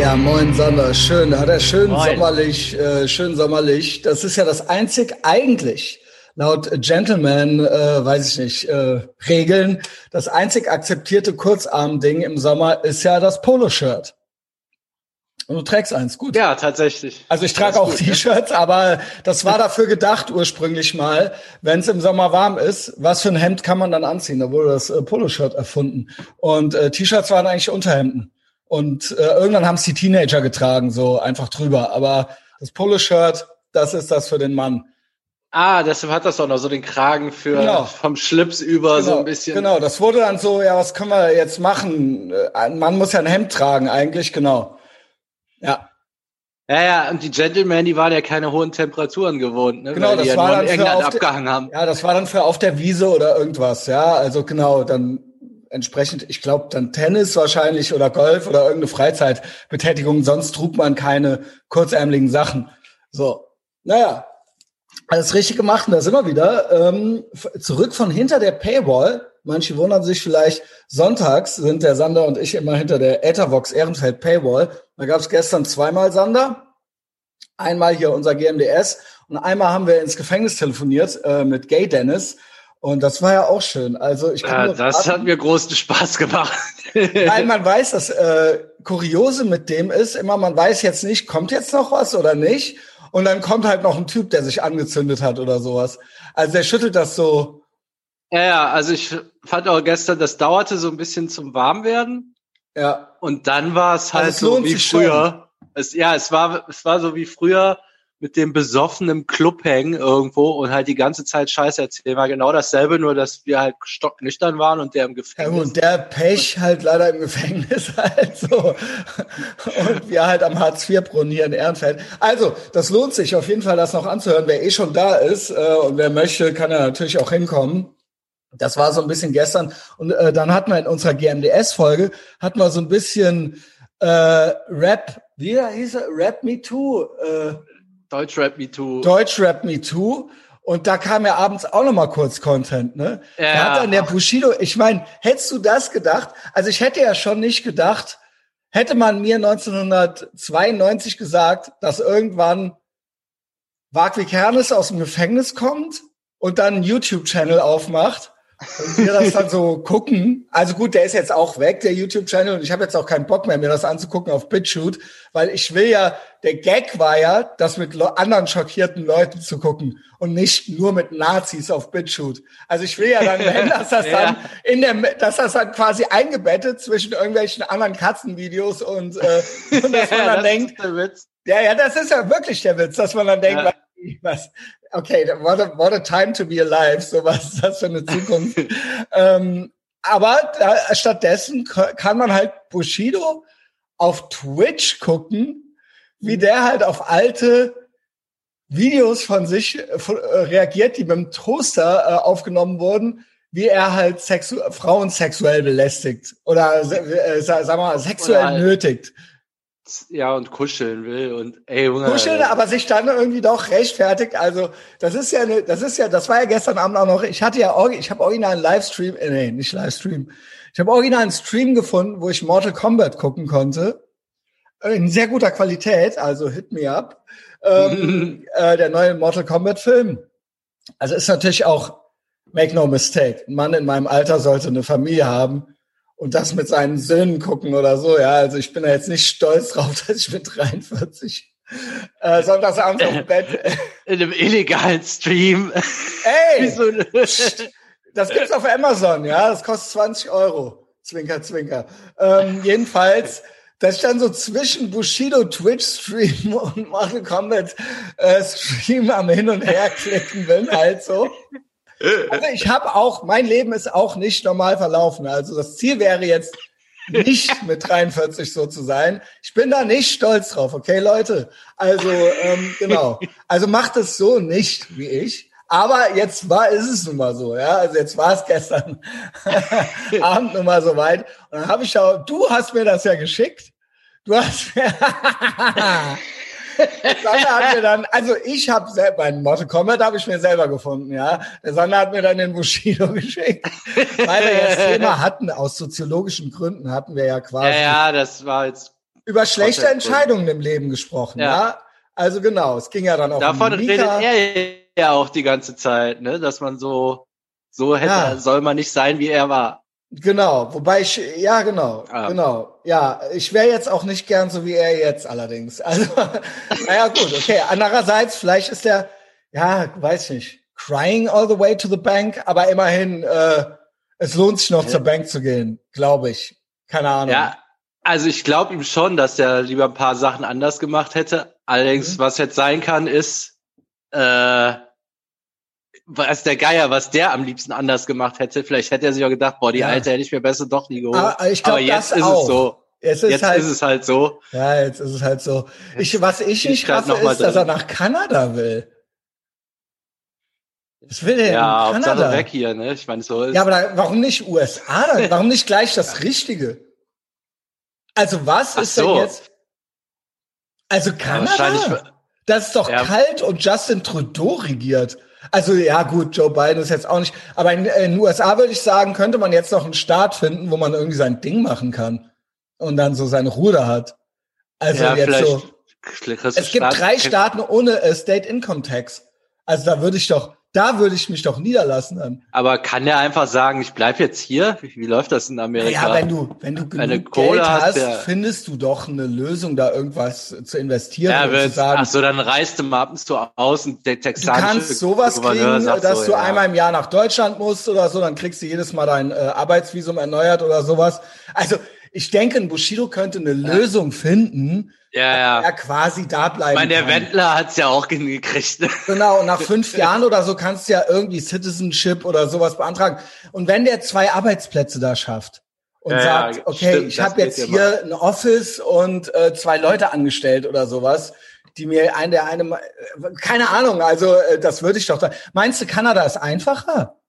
Ja, moin Sander, schön, hat er schön moin. sommerlich, äh, schön sommerlich. Das ist ja das einzig eigentlich laut Gentleman, äh, weiß ich nicht, äh, Regeln, das einzig akzeptierte Kurzarm-Ding im Sommer ist ja das Poloshirt. Und du trägst eins, gut. Ja, tatsächlich. Also ich trage auch T-Shirts, aber das war dafür gedacht ursprünglich mal, wenn es im Sommer warm ist, was für ein Hemd kann man dann anziehen? Da wurde das äh, Poloshirt erfunden. Und äh, T-Shirts waren eigentlich Unterhemden. Und äh, irgendwann haben es die Teenager getragen, so einfach drüber. Aber das Poloshirt, das ist das für den Mann. Ah, deshalb hat das auch noch so den Kragen für genau. vom Schlips über genau, so ein bisschen. Genau, das wurde dann so, ja, was können wir jetzt machen? Ein Mann muss ja ein Hemd tragen, eigentlich, genau. Ja. Ja, ja, und die Gentlemen, die waren ja keine hohen Temperaturen gewohnt, ne? Genau, das ja war dann für abgehangen der, haben. Ja, das war dann für auf der Wiese oder irgendwas, ja. Also genau, dann entsprechend, ich glaube, dann Tennis wahrscheinlich oder Golf oder irgendeine Freizeitbetätigung, sonst trug man keine kurzärmeligen Sachen. So, naja, alles richtig gemacht und da sind wir wieder. Ähm, zurück von hinter der Paywall. Manche wundern sich vielleicht, sonntags sind der Sander und ich immer hinter der Ethervox Ehrenfeld Paywall. Da gab es gestern zweimal Sander. Einmal hier unser GMDS und einmal haben wir ins Gefängnis telefoniert äh, mit Gay Dennis. Und das war ja auch schön. Also ich kann ja, das raten, hat mir großen Spaß gemacht. Nein, man weiß, das äh, Kuriose mit dem ist immer, man weiß jetzt nicht, kommt jetzt noch was oder nicht. Und dann kommt halt noch ein Typ, der sich angezündet hat oder sowas. Also der schüttelt das so. Ja, ja, also ich fand auch gestern, das dauerte so ein bisschen zum Warmwerden. Ja. Und dann war es halt also es so wie früher. Es, ja, es war, es war so wie früher mit dem besoffenen Club hängen irgendwo und halt die ganze Zeit Scheiße erzählen. War genau dasselbe, nur dass wir halt stocknüchtern waren und der im Gefängnis. Ja, und der Pech halt leider im Gefängnis halt so. Und wir halt am Hartz-IV-Brunnen hier in Ehrenfeld. Also, das lohnt sich auf jeden Fall, das noch anzuhören. Wer eh schon da ist äh, und wer möchte, kann ja natürlich auch hinkommen. Das war so ein bisschen gestern. Und äh, dann hatten wir in unserer GMDS-Folge, hatten wir so ein bisschen äh, Rap, wie hieß er? Rap Me Too. Äh, Deutschrap Me Too. Deutschrap Me Too. Und da kam ja abends auch noch mal kurz Content, ne? Ja. Da hat dann der Bushido, ich meine, hättest du das gedacht? Also ich hätte ja schon nicht gedacht, hätte man mir 1992 gesagt, dass irgendwann Wagwig Hernes aus dem Gefängnis kommt und dann einen YouTube-Channel aufmacht und wir das dann so gucken. Also gut, der ist jetzt auch weg, der YouTube-Channel, und ich habe jetzt auch keinen Bock mehr, mir das anzugucken auf BitChute, weil ich will ja, der Gag war ja, das mit anderen schockierten Leuten zu gucken und nicht nur mit Nazis auf BitChute. Also ich will ja dann, wenn das das ja. dann in der, dass das dann quasi eingebettet zwischen irgendwelchen anderen Katzenvideos und, äh, und dass man dann denkt, ja, ja, das ist ja wirklich der Witz, dass man dann denkt, ja. was, okay, what a, what a time to be alive, so was ist das für eine Zukunft. ähm, aber da, stattdessen kann man halt Bushido auf Twitch gucken, wie der halt auf alte Videos von sich äh, reagiert, die mit dem Toaster äh, aufgenommen wurden, wie er halt sexu Frauen sexuell belästigt oder äh, sag mal sexuell oder nötigt ja und kuscheln will und ey Junge, kuscheln, aber sich dann irgendwie doch rechtfertigt. Also das ist ja eine, das ist ja, das war ja gestern Abend auch noch. Ich hatte ja, ich habe original einen Livestream, äh, nee, nicht Livestream. Ich habe original einen Stream gefunden, wo ich Mortal Kombat gucken konnte in sehr guter Qualität, also hit me up. Ähm, äh, der neue Mortal Kombat Film. Also ist natürlich auch make no mistake. Ein Mann in meinem Alter sollte eine Familie haben und das mit seinen Söhnen gucken oder so. Ja, also ich bin da jetzt nicht stolz drauf, dass ich mit 43 äh, sonntagsabends auf dem Bett in einem illegalen Stream. Ey, das gibt's auf Amazon, ja, das kostet 20 Euro. Zwinker, zwinker. Ähm, jedenfalls, dass ich dann so zwischen Bushido Twitch Stream und Mortal Kombat äh, Stream am Hin und Her klicken bin, halt so. Also ich habe auch, mein Leben ist auch nicht normal verlaufen. Also das Ziel wäre jetzt nicht mit 43 so zu sein. Ich bin da nicht stolz drauf, okay, Leute? Also, ähm, genau. Also macht es so nicht wie ich. Aber jetzt war, ist es nun mal so, ja. Also jetzt war es gestern Abend nun mal so weit. Und dann habe ich auch, du hast mir das ja geschickt. Du hast mir Sander hat mir dann, also ich habe selber, mein Mortal Kombat habe ich mir selber gefunden, ja. Der Sander hat mir dann den Bushido geschickt, weil wir das Thema hatten, aus soziologischen Gründen hatten wir ja quasi. Ja, ja, das war jetzt über schlechte Entscheidungen im Leben gesprochen, ja. ja. Also genau, es ging ja dann auch Davon um redet er ja auch die ganze Zeit, ne, dass man so so hätte ja. soll man nicht sein, wie er war. Genau, wobei ich, ja, genau, ah. genau. Ja, ich wäre jetzt auch nicht gern so wie er jetzt allerdings. Also, naja, gut, okay. Andererseits, vielleicht ist der, ja, weiß nicht, crying all the way to the bank, aber immerhin, äh, es lohnt sich noch ja. zur Bank zu gehen, glaube ich. Keine Ahnung. Ja, also ich glaube ihm schon, dass er lieber ein paar Sachen anders gemacht hätte. Allerdings, mhm. was jetzt sein kann, ist, äh, was der Geier, was der am liebsten anders gemacht hätte. Vielleicht hätte er sich auch gedacht, boah, die ja. Alte hätte ich mir besser doch nie geholt. Aber, ah, ich glaub, Aber jetzt ist auch. es so. Jetzt, ist, jetzt halt, ist es halt so. Ja, jetzt ist es halt so. Ich, was ich nicht raffe, ist, dass er nach Kanada will. Was will er ja, in Kanada? Hauptsache weg hier, ne? Ich meine so. Ja, aber da, warum nicht USA? Dann? Warum nicht gleich das Richtige? Also was Ach ist so. denn jetzt? Also Kanada? Das ist doch ja. kalt und Justin Trudeau regiert. Also ja gut, Joe Biden ist jetzt auch nicht, aber in, den USA würde ich sagen, könnte man jetzt noch einen Staat finden, wo man irgendwie sein Ding machen kann und dann so seine Ruhe da hat. Also ja, jetzt so. Es gibt drei Staaten ohne State Income Tax. Also da würde ich doch, da würde ich mich doch niederlassen dann. Aber kann der einfach sagen, ich bleib jetzt hier? Wie, wie läuft das in Amerika? Ja, wenn du, wenn du genug Geld hast, hast findest du doch eine Lösung, da irgendwas zu investieren. Ja, wird, sagen, ach so, dann reist du mal ab und zu aus und der texanische Du kannst sowas kriegen, dass so, du ja. einmal im Jahr nach Deutschland musst oder so, dann kriegst du jedes Mal dein äh, Arbeitsvisum erneuert oder sowas. Also, ich denke, ein Bushido könnte eine ja. Lösung finden, ja, ja. er quasi da bleiben Ich meine, der kann. Wendler hat's ja auch hingekriegt. Genau, und nach fünf Jahren oder so kannst du ja irgendwie Citizenship oder sowas beantragen. Und wenn der zwei Arbeitsplätze da schafft und ja, sagt, okay, stimmt, ich habe jetzt hier ein Office und äh, zwei Leute angestellt oder sowas, die mir ein der eine, keine Ahnung, also äh, das würde ich doch da. Meinst du, Kanada ist einfacher?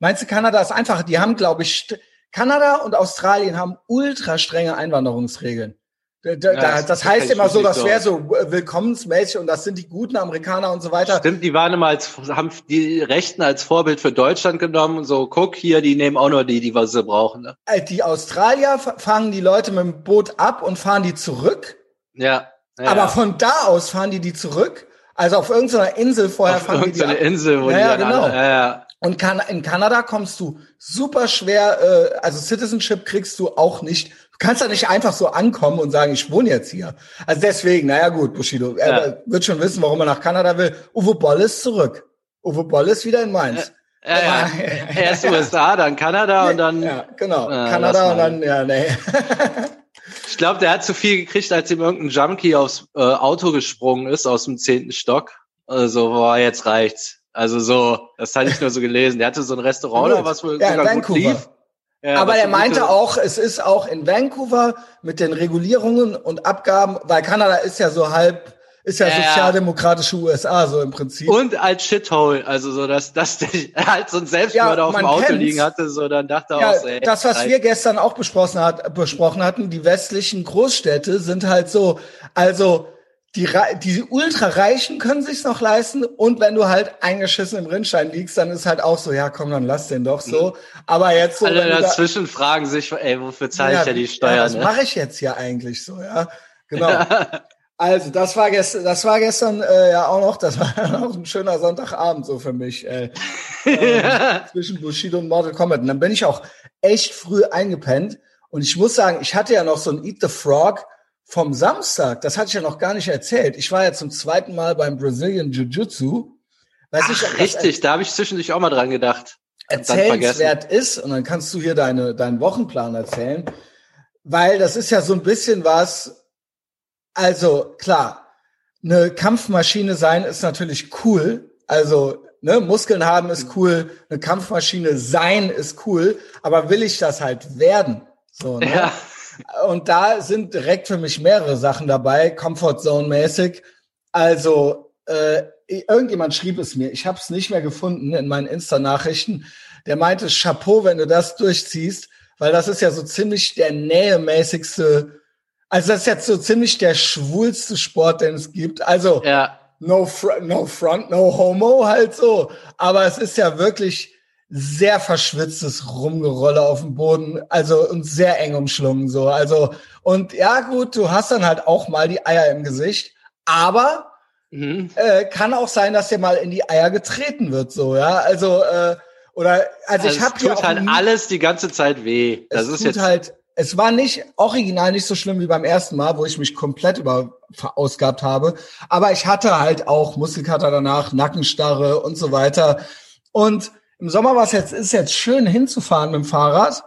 Meinst du, Kanada ist einfacher? Die haben, glaube ich, Kanada und Australien haben ultra strenge Einwanderungsregeln. Da, da, ja, das, das heißt immer so, das wäre so willkommensmäßig und das sind die guten Amerikaner und so weiter. Stimmt, die waren immer als, haben die Rechten als Vorbild für Deutschland genommen und so, guck hier, die nehmen auch nur die, die was sie brauchen. Ne? Äh, die Australier fangen die Leute mit dem Boot ab und fahren die zurück. Ja. ja Aber von da aus fahren die die zurück. Also auf irgendeiner Insel vorher auf fahren die die ab. Insel, wo ja, die genau. Alle, ja. Und kann, in Kanada kommst du super schwer, äh, also Citizenship kriegst du auch nicht kannst da nicht einfach so ankommen und sagen, ich wohne jetzt hier. Also deswegen, naja gut, Bushido, ja. er wird schon wissen, warum er nach Kanada will. Uwe Boll ist zurück. Uwe Boll ist wieder in Mainz. Ja, ja. Erst USA, dann Kanada und dann. Ja, genau. Äh, Kanada und dann, ja, nee. ich glaube, der hat zu viel gekriegt, als ihm irgendein Junkie aufs äh, Auto gesprungen ist aus dem zehnten Stock. Also, boah, jetzt reicht's. Also so, das hatte ich nur so gelesen. Der hatte so ein Restaurant oder was wohl ja, sogar gut lief. Ja, aber er meinte auch, es ist auch in Vancouver mit den Regulierungen und Abgaben, weil Kanada ist ja so halb, ist ja, ja sozialdemokratische USA so im Prinzip. Und als Shithole, also so, dass, dass der halt so ein Selbstmörder ja, auf dem Auto kennt's. liegen hatte, so dann dachte er ja, auch so, ey, Das, was wir gestern auch besprochen, hat, besprochen hatten, die westlichen Großstädte sind halt so, also die, die Ultrareichen können sich's noch leisten und wenn du halt eingeschissen im Rindschein liegst, dann ist halt auch so, ja komm, dann lass den doch so. Aber jetzt so. Alle dazwischen da, fragen sich, ey, wofür zahle ja, ich ja die Steuern? Ja, was ne? mache ich jetzt hier eigentlich so, ja? Genau. also, das war gestern, das war gestern äh, ja auch noch, das war auch ein schöner Sonntagabend so für mich. Äh, äh, zwischen Bushido und Mortal Kombat. Und dann bin ich auch echt früh eingepennt. Und ich muss sagen, ich hatte ja noch so ein Eat the Frog vom Samstag, das hatte ich ja noch gar nicht erzählt. Ich war ja zum zweiten Mal beim Brazilian Jiu-Jitsu. Richtig, da habe ich zwischendurch auch mal dran gedacht. Erzählenswert ist, und dann kannst du hier deine, deinen Wochenplan erzählen, weil das ist ja so ein bisschen was, also klar, eine Kampfmaschine sein ist natürlich cool. Also ne, Muskeln haben ist cool, eine Kampfmaschine sein ist cool, aber will ich das halt werden? So, ne? Ja. Und da sind direkt für mich mehrere Sachen dabei, Comfort Zone mäßig. Also äh, irgendjemand schrieb es mir, ich habe es nicht mehr gefunden in meinen Insta-Nachrichten. Der meinte, Chapeau, wenn du das durchziehst, weil das ist ja so ziemlich der nähemäßigste, also das ist jetzt so ziemlich der schwulste Sport, den es gibt. Also ja. no, fr no front, no homo, halt so. Aber es ist ja wirklich sehr verschwitztes Rumgerolle auf dem Boden, also und sehr eng umschlungen so. Also und ja gut, du hast dann halt auch mal die Eier im Gesicht, aber mhm. äh, kann auch sein, dass dir mal in die Eier getreten wird so, ja. Also äh, oder also, also ich habe tut halt alles die ganze Zeit weh. Das ist jetzt halt es war nicht original nicht so schlimm wie beim ersten Mal, wo ich mich komplett über verausgabt habe, aber ich hatte halt auch Muskelkater danach, Nackenstarre und so weiter. Und im Sommer war es jetzt ist jetzt schön hinzufahren mit dem Fahrrad,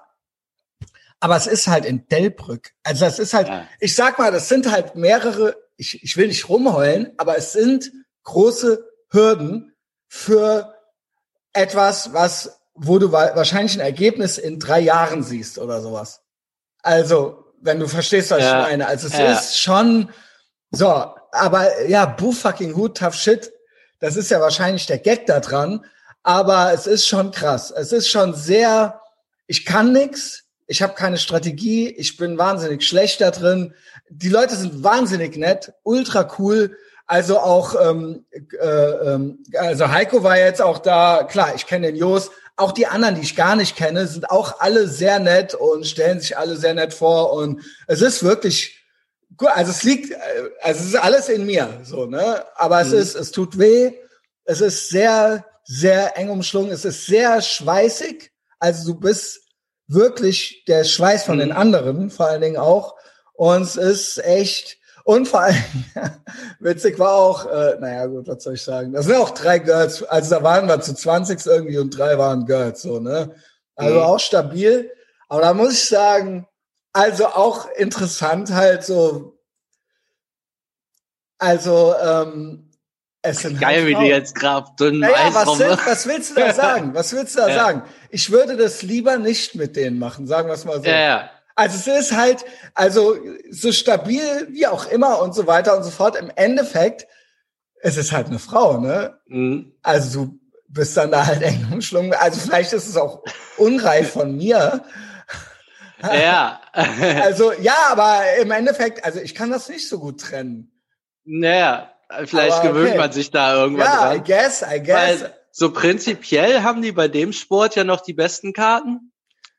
aber es ist halt in Delbrück. Also es ist halt, ja. ich sag mal, das sind halt mehrere. Ich, ich will nicht rumheulen, aber es sind große Hürden für etwas, was wo du wahrscheinlich ein Ergebnis in drei Jahren siehst oder sowas. Also, wenn du verstehst, was ja. ich meine. Also es ja. ist schon so, aber ja, boo fucking hood, tough shit. Das ist ja wahrscheinlich der Gag da dran. Aber es ist schon krass. Es ist schon sehr, ich kann nix, ich habe keine Strategie, ich bin wahnsinnig schlecht da drin. Die Leute sind wahnsinnig nett, ultra cool. Also auch, ähm, äh, ähm, also Heiko war jetzt auch da, klar, ich kenne den Jos, auch die anderen, die ich gar nicht kenne, sind auch alle sehr nett und stellen sich alle sehr nett vor. Und es ist wirklich gut. Also es liegt, äh, also es ist alles in mir, so, ne? Aber es mhm. ist, es tut weh. Es ist sehr, sehr eng umschlungen. Es ist sehr schweißig. Also du bist wirklich der Schweiß von mhm. den anderen, vor allen Dingen auch. Und es ist echt, und vor allem, witzig war auch, äh, naja gut, was soll ich sagen? Das sind auch drei Girls, also da waren wir zu 20 irgendwie und drei waren Girls, so, ne? Also mhm. auch stabil. Aber da muss ich sagen, also auch interessant halt so, also ähm, es sind Geil, halt wie du jetzt dünn naja, was, will, was willst du da sagen? Was willst du da ja. sagen? Ich würde das lieber nicht mit denen machen, sagen wir es mal so. Ja, ja. Also es ist halt, also so stabil wie auch immer und so weiter und so fort. Im Endeffekt, es ist halt eine Frau, ne? Mhm. Also du bist dann da halt eng umschlungen. Also vielleicht ist es auch unreif von mir. Ja. also ja, aber im Endeffekt, also ich kann das nicht so gut trennen. Naja, vielleicht aber, gewöhnt okay. man sich da irgendwann ja, dran. I guess, I guess. Weil so prinzipiell haben die bei dem Sport ja noch die besten Karten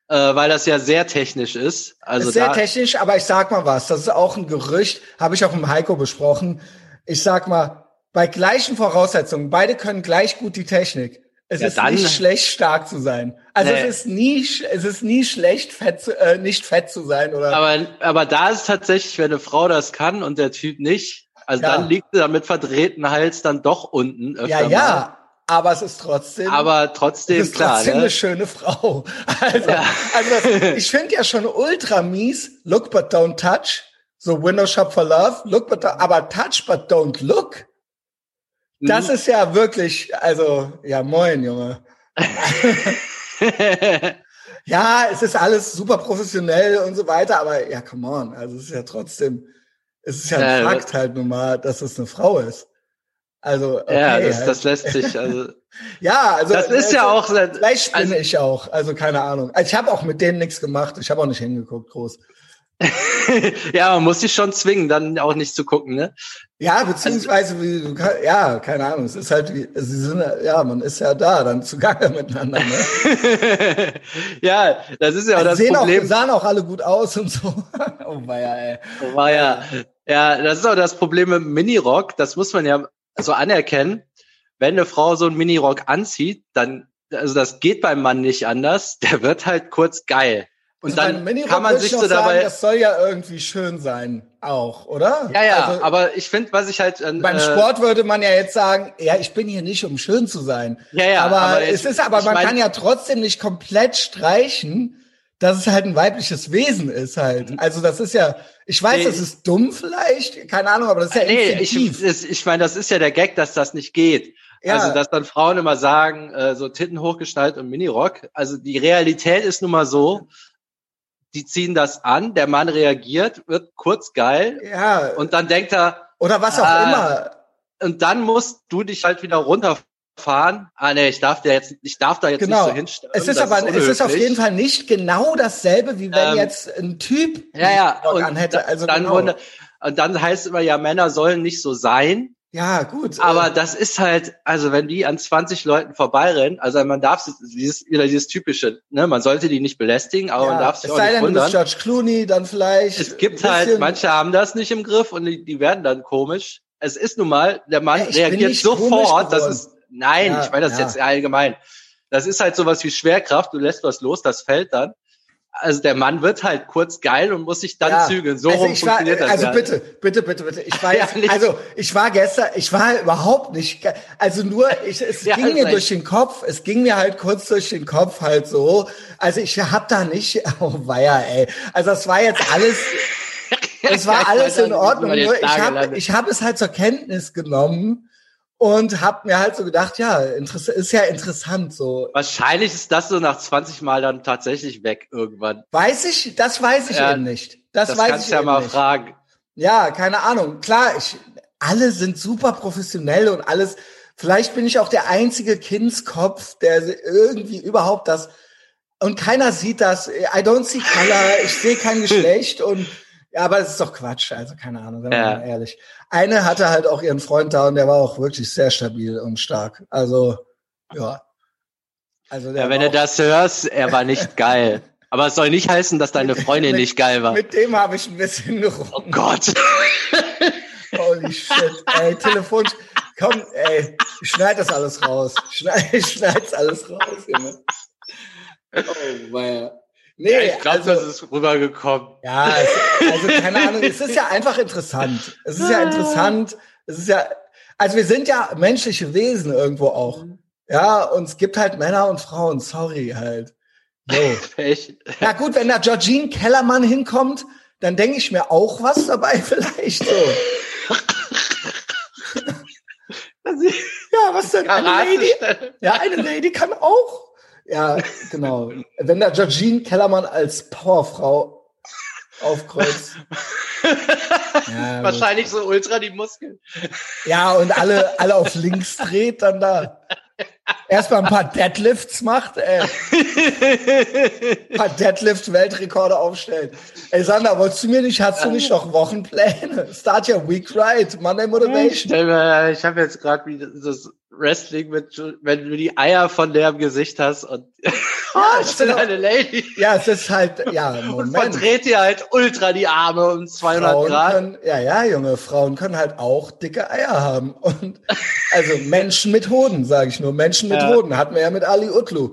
äh, weil das ja sehr technisch ist. Also ist sehr technisch, aber ich sag mal was, das ist auch ein Gerücht, habe ich auch mit Heiko besprochen. Ich sag mal, bei gleichen Voraussetzungen, beide können gleich gut die Technik. Es ja, ist dann, nicht schlecht, stark zu sein. Also nee. es ist nie, es ist nie schlecht, fett zu, äh, nicht fett zu sein, oder? Aber, aber da ist tatsächlich, wenn eine Frau das kann und der Typ nicht, also ja. dann liegt er mit verdrehten Hals dann doch unten. ja, ja, mal aber es ist trotzdem. Aber trotzdem es ist klar. Trotzdem ne? eine schöne Frau. Also, ja. also das, ich finde ja schon ultra mies. Look but don't touch. So Window Shop for Love. Look but don't, aber touch but don't look. Das mhm. ist ja wirklich, also ja moin Junge. ja, es ist alles super professionell und so weiter, aber ja, come on. Also es ist ja trotzdem, es ist ja ein ja, Fakt halt nun mal, dass es eine Frau ist. Also okay, ja, das, halt. das lässt sich also. ja, also das ist also, ja auch vielleicht spinne also, ich auch, also keine Ahnung. Also ich habe auch mit denen nichts gemacht. Ich habe auch nicht hingeguckt, groß. ja, man muss sich schon zwingen, dann auch nicht zu gucken, ne? Ja, beziehungsweise, du, ja, keine Ahnung, es ist halt, wie, sie sind, ja, man ist ja da, dann zugange miteinander, ne? ja, das ist ja auch das sehen Problem. Auch, sahen auch alle gut aus und so. oh, war ja, ey. Oh, war ja. Ja, das ist auch das Problem mit Minirock, das muss man ja so anerkennen, wenn eine Frau so einen Minirock anzieht, dann, also das geht beim Mann nicht anders, der wird halt kurz geil. Und dann kann man sich so dabei. das soll ja irgendwie schön sein, auch, oder? Ja, ja, also, aber ich finde, was ich halt. Äh, beim Sport würde man ja jetzt sagen, ja, ich bin hier nicht, um schön zu sein. Ja, ja. Aber, aber es ist aber, man mein, kann ja trotzdem nicht komplett streichen, dass es halt ein weibliches Wesen ist halt. Mhm. Also das ist ja, ich weiß, nee, das ist dumm vielleicht, keine Ahnung, aber das ist ja nee, instinktiv. Ich, ich meine, das ist ja der Gag, dass das nicht geht. Ja. Also, dass dann Frauen immer sagen, äh, so Titten hochgeschnallt und Minirock. Also die Realität ist nun mal so, die ziehen das an, der Mann reagiert, wird kurz geil. Ja. Und dann denkt er. Oder was auch äh, immer. Und dann musst du dich halt wieder runter fahren. Ah nee, ich darf da jetzt, ich darf da jetzt genau. nicht so hinstellen. Es ist aber, ist es ist auf jeden Fall nicht genau dasselbe, wie wenn ähm, jetzt ein Typ ja, ja, und anhätte. Also dann genau. wurde, und dann heißt es immer ja, Männer sollen nicht so sein. Ja, gut. Aber äh, das ist halt, also wenn die an 20 Leuten vorbeirennen, also man darf dieses wieder dieses typische, ne, man sollte die nicht belästigen, aber ja, man darf sich auch nicht denn, wundern. George Clooney, dann vielleicht. Es gibt halt, manche haben das nicht im Griff und die, die werden dann komisch. Es ist nun mal, der Mann ja, reagiert sofort, das ist, nein, ja, ich meine das jetzt allgemein. Das ist halt sowas wie Schwerkraft, du lässt was los, das fällt dann also der Mann wird halt kurz geil und muss sich dann ja. zügeln. So also rum funktioniert war, das. Also ja. bitte, bitte, bitte, bitte. Ich war jetzt, ja, also ich war gestern, ich war überhaupt nicht, also nur, ich, es ging mir durch den Kopf, es ging mir halt kurz durch den Kopf halt so. Also ich hab da nicht, oh weia, ey. Also es war jetzt alles, es war alles in Ordnung. Nur ich habe ich hab es halt zur Kenntnis genommen und habe mir halt so gedacht, ja, ist ja interessant so. Wahrscheinlich ist das so nach 20 Mal dann tatsächlich weg irgendwann. Weiß ich, das weiß ich ja, eben nicht. Das, das weiß kannst ich ja mal nicht. fragen. Ja, keine Ahnung. Klar, ich, alle sind super professionell und alles. Vielleicht bin ich auch der einzige Kindskopf, der irgendwie überhaupt das und keiner sieht das. I don't see color. Ich sehe kein Geschlecht und ja, aber es ist doch Quatsch. Also keine Ahnung, wenn ja. mal ehrlich eine hatte halt auch ihren Freund da und der war auch wirklich sehr stabil und stark. Also, ja. Also der ja, wenn du das hörst, er war nicht geil. Aber es soll nicht heißen, dass deine Freundin mit, nicht geil war. Mit dem habe ich ein bisschen rum. Oh Gott. Holy shit. Ey, Telefon. Komm, ey, schneid das alles raus. Schneid, schneid's alles raus, Junge. Oh, weia. Nee, ja, ich glaube, also, das ist rübergekommen. Ja, es, also keine Ahnung, es ist ja einfach interessant. Es ist ja interessant. Es ist ja, also wir sind ja menschliche Wesen irgendwo auch. Ja, und es gibt halt Männer und Frauen, sorry halt. So. Echt? Na gut, wenn da Georgine Kellermann hinkommt, dann denke ich mir auch was dabei vielleicht so. ja, was denn? Eine Lady? Ja, eine Lady kann auch ja, genau. Wenn da Georgine Kellermann als Powerfrau aufkreuzt. ja, Wahrscheinlich so ultra die Muskeln. Ja, und alle, alle auf links dreht dann da. Erstmal ein paar Deadlifts macht, ey. ein paar Deadlift-Weltrekorde aufstellt. Ey, Sander, wolltest du mir nicht, hast du nicht noch Wochenpläne? Start your week right, Monday Motivation. Ich habe jetzt gerade wieder das Wrestling mit, wenn du die Eier von der im Gesicht hast und oh, ich bin eine Lady. Ja, es ist halt, ja, Moment. Und verdreht dir halt ultra die Arme um 200 Frauen Grad. Können, ja, ja, junge Frauen können halt auch dicke Eier haben. Und, also Menschen mit Hoden, sage ich nur. Menschen mit ja. Hoden. Hatten wir ja mit Ali Utlu.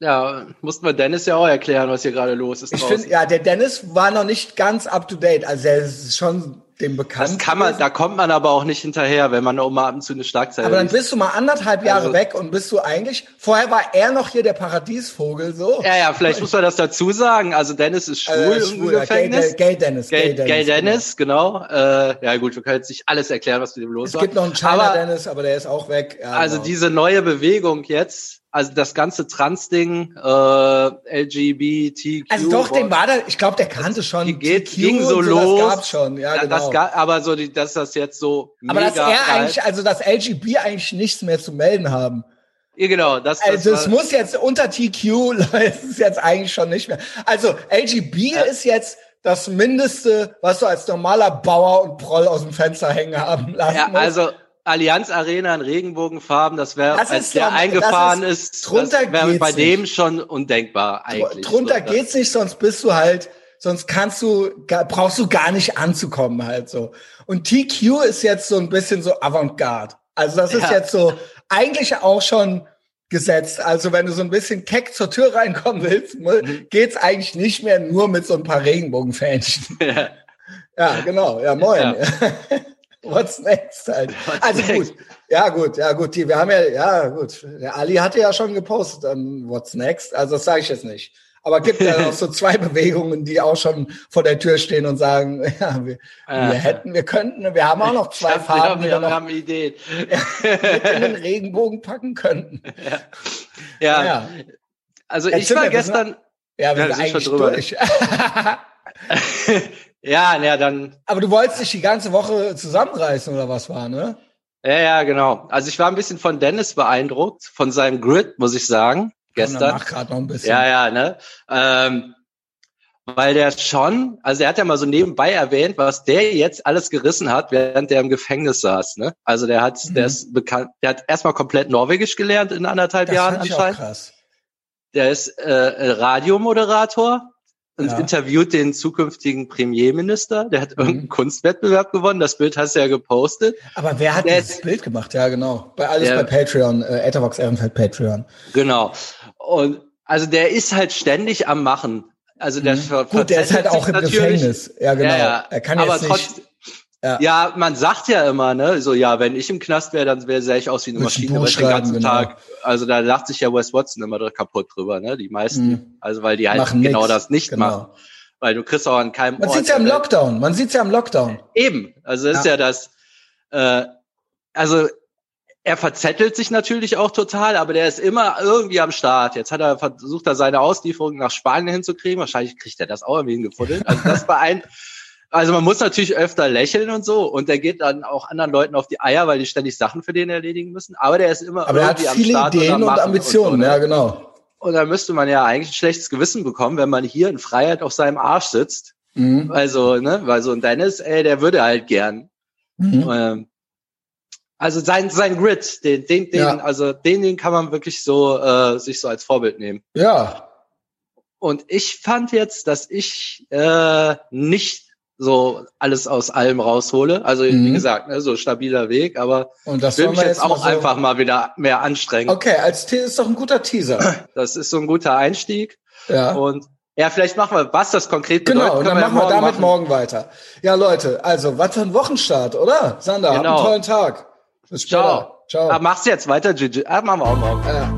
Ja, mussten wir Dennis ja auch erklären, was hier gerade los ist. Ich finde, ja, der Dennis war noch nicht ganz up to date. Also er ist schon dem bekannt. Das kann man, da kommt man aber auch nicht hinterher, wenn man auch mal ab und zu eine Schlagzeile Aber dann bist du mal anderthalb Jahre also, weg und bist du eigentlich, vorher war er noch hier der Paradiesvogel, so. Ja, ja, vielleicht muss man das dazu sagen. Also Dennis ist schwul, äh, schwul im Gefängnis. Gay, Gay Dennis. Gay, Gay Dennis, Gay Dennis genau. genau. Äh, ja gut, wir können jetzt nicht alles erklären, was mit dem los war. Es gibt noch einen China aber, Dennis, aber der ist auch weg. Ja, also genau. diese neue Bewegung jetzt, also das ganze Trans-Ding, äh, LGBTQ. Also doch, den war da, ich glaube, der kannte schon. Geht, ging so, so los. Das gab's schon, ja, genau. Das gab, aber so, die, dass das jetzt so. Aber dass er eigentlich, also dass LGB eigentlich nichts mehr zu melden haben. Ja, genau. Das, das also es muss jetzt unter TQ, es ist jetzt eigentlich schon nicht mehr. Also LGB ja. ist jetzt das Mindeste, was du als normaler Bauer und Proll aus dem Fenster hängen haben lassen ja, musst. Also Allianz Arena in Regenbogenfarben, das wäre, als der eingefahren ist, ist drunter das wäre bei dem schon undenkbar eigentlich. Drunter so, geht's nicht, sonst bist du halt, sonst kannst du, brauchst du gar nicht anzukommen halt so. Und TQ ist jetzt so ein bisschen so Avantgarde. Also das ist ja. jetzt so eigentlich auch schon gesetzt. Also wenn du so ein bisschen keck zur Tür reinkommen willst, mhm. geht's eigentlich nicht mehr nur mit so ein paar Regenbogenfähnchen. Ja. ja, genau. Ja, moin. Ja. What's next halt. What's also next? gut. Ja, gut, ja, gut. Die, wir haben ja, ja, gut. Der Ali hatte ja schon gepostet, um, ähm, What's next? Also das sage ich jetzt nicht. Aber gibt ja auch so zwei Bewegungen, die auch schon vor der Tür stehen und sagen, ja, wir, wir hätten, wir könnten, wir haben auch noch zwei Farben, wir, wir, wir haben Ideen. Ja, in den Regenbogen packen könnten. Ja. ja. ja. Also ich war gestern. Ja, wir ja, sind eigentlich schon drüber. durch. Ja, ja, dann. Aber du wolltest dich die ganze Woche zusammenreißen oder was war, ne? Ja, ja, genau. Also ich war ein bisschen von Dennis beeindruckt, von seinem Grid, muss ich sagen, gestern. Mach gerade noch ein bisschen. Ja, ja, ne? Ähm, weil der schon, also er hat ja mal so nebenbei erwähnt, was der jetzt alles gerissen hat, während der im Gefängnis saß. Ne? Also der hat, mhm. der ist bekannt, der hat erstmal komplett Norwegisch gelernt in anderthalb das Jahren anscheinend. krass. Der ist äh, Radiomoderator und ja. interviewt den zukünftigen Premierminister. Der hat irgendeinen mhm. Kunstwettbewerb gewonnen. Das Bild hast du ja gepostet. Aber wer hat der dieses Bild gemacht? Ja, genau. Bei alles der, bei Patreon, äh, Etherbox Ehrenfeld Patreon. Genau. Und also der ist halt ständig am Machen. Also der mhm. Gut, der ist halt auch im Gefängnis. Ja, genau. Ja, ja. Er kann aber jetzt nicht. Ja. ja, man sagt ja immer, ne, so ja, wenn ich im Knast wäre, dann wäre ich aus wie eine Maschine den ganzen genau. Tag. Also da lacht sich ja Wes Watson immer kaputt drüber, ne? Die meisten, mhm. also weil die halt machen genau nix. das nicht genau. machen. Weil du kriegst auch an keinem Man sieht's ja im Lockdown, man sieht's ja im Lockdown. Eben, also das ja. ist ja das, äh, also er verzettelt sich natürlich auch total, aber der ist immer irgendwie am Start. Jetzt hat er versucht, er seine Auslieferung nach Spanien hinzukriegen. Wahrscheinlich kriegt er das auch irgendwie hingefunden. Also das war ein, also man muss natürlich öfter lächeln und so und der geht dann auch anderen Leuten auf die Eier, weil die ständig Sachen für den erledigen müssen. Aber der ist immer aber irgendwie er hat viele am Start Ideen und Ambitionen, und so, ne? ja genau. Und da müsste man ja eigentlich ein schlechtes Gewissen bekommen, wenn man hier in Freiheit auf seinem Arsch sitzt. Mhm. Also, ne, weil so ein Dennis, ey, der würde halt gern. Mhm. Ähm, also sein sein Grid, den den den ja. also den den kann man wirklich so äh, sich so als Vorbild nehmen. Ja. Und ich fand jetzt, dass ich äh, nicht so alles aus allem raushole. Also mhm. wie gesagt, ne, so stabiler Weg, aber und das will mich jetzt, jetzt auch so einfach mal wieder mehr anstrengen. Okay, als T ist doch ein guter Teaser. Das ist so ein guter Einstieg. Ja. Und ja, vielleicht machen wir, was das konkret bedeutet. Genau, und dann machen wir, wir damit machen. morgen weiter. Ja, Leute, also was für ein Wochenstart, oder? Sander, genau. einen tollen Tag. Bis später. Ciao. Ciao. Ah, machst du jetzt weiter, Gigi? Ah, machen wir auch morgen. Ja.